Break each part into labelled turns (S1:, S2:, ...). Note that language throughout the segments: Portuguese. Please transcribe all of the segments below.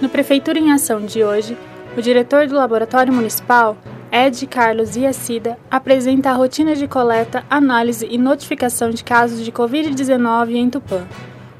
S1: No Prefeitura em Ação de hoje, o diretor do Laboratório Municipal, Ed Carlos Iacida, apresenta a rotina de coleta, análise e notificação de casos de Covid-19 em Tupã.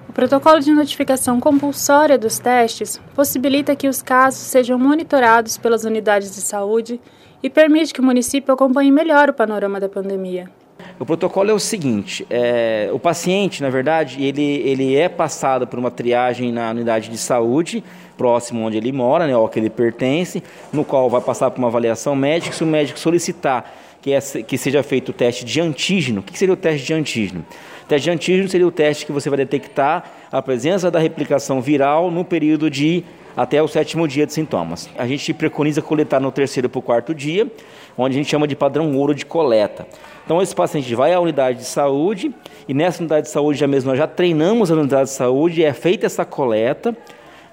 S1: O protocolo de notificação compulsória dos testes possibilita que os casos sejam monitorados pelas unidades de saúde e permite que o município acompanhe melhor o panorama da pandemia.
S2: O protocolo é o seguinte: é, o paciente, na verdade, ele, ele é passado por uma triagem na unidade de saúde, próximo onde ele mora, né, ao que ele pertence, no qual vai passar por uma avaliação médica. Se o médico solicitar que, é, que seja feito o teste de antígeno, o que seria o teste de antígeno? O teste de antígeno seria o teste que você vai detectar a presença da replicação viral no período de até o sétimo dia de sintomas. A gente preconiza coletar no terceiro para o quarto dia, onde a gente chama de padrão ouro de coleta. Então esse paciente vai à unidade de saúde e nessa unidade de saúde já mesmo nós já treinamos a unidade de saúde, é feita essa coleta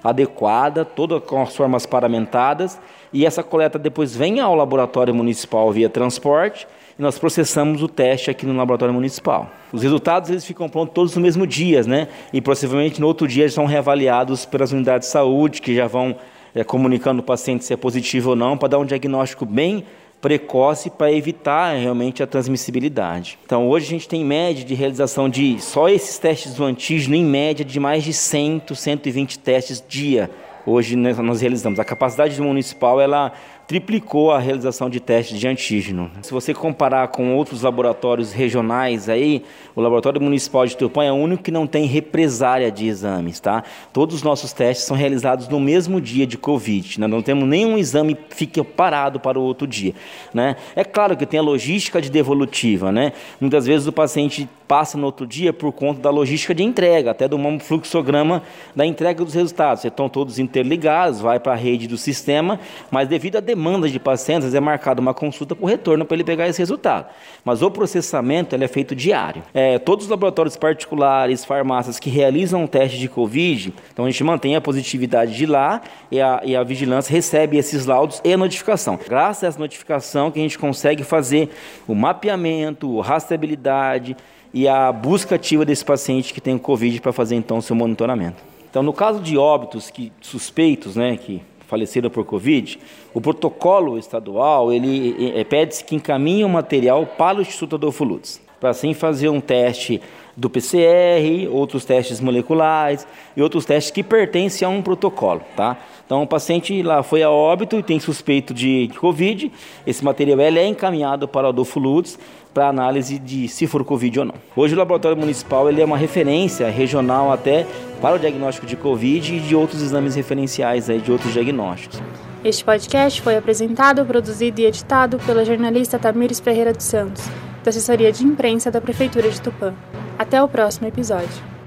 S2: adequada, toda com as formas paramentadas, e essa coleta depois vem ao laboratório municipal via transporte e nós processamos o teste aqui no laboratório municipal. Os resultados eles ficam prontos todos no mesmo dia, né? E possivelmente no outro dia eles são reavaliados pelas unidades de saúde que já vão é, comunicando o paciente se é positivo ou não, para dar um diagnóstico bem precoce para evitar realmente a transmissibilidade. Então, hoje a gente tem média de realização de só esses testes do antígeno, em média, de mais de 100, 120 testes dia. Hoje nós realizamos. A capacidade municipal ela triplicou a realização de testes de antígeno. Se você comparar com outros laboratórios regionais aí, o Laboratório Municipal de Tupã é o único que não tem represária de exames, tá? Todos os nossos testes são realizados no mesmo dia de Covid, né? não temos nenhum exame que fique parado para o outro dia, né? É claro que tem a logística de devolutiva, né? Muitas vezes o paciente passa no outro dia por conta da logística de entrega, até do fluxograma da entrega dos resultados. Estão todos interligados, vai para a rede do sistema, mas devido à demanda demanda de pacientes, é marcada uma consulta por retorno para ele pegar esse resultado. Mas o processamento ele é feito diário. É, todos os laboratórios particulares, farmácias que realizam um teste de Covid, então a gente mantém a positividade de lá e a, e a vigilância recebe esses laudos e a notificação. Graças a essa notificação que a gente consegue fazer o mapeamento, a rastreabilidade e a busca ativa desse paciente que tem o Covid para fazer então o seu monitoramento. Então, no caso de óbitos que suspeitos, né, que faleceram por Covid, o protocolo estadual ele é, pede-se que encaminhe o material para o Instituto Adolfo Lutz, para assim fazer um teste do PCR, outros testes moleculares e outros testes que pertencem a um protocolo, tá? Então, o paciente lá foi a óbito e tem suspeito de Covid, esse material é encaminhado para o Adolfo Lutz para análise de se for Covid ou não. Hoje o laboratório municipal ele é uma referência regional até para o diagnóstico de Covid e de outros exames referenciais aí de outros diagnósticos.
S1: Este podcast foi apresentado, produzido e editado pela jornalista Tamires Ferreira dos Santos, da assessoria de imprensa da Prefeitura de Tupã. Até o próximo episódio.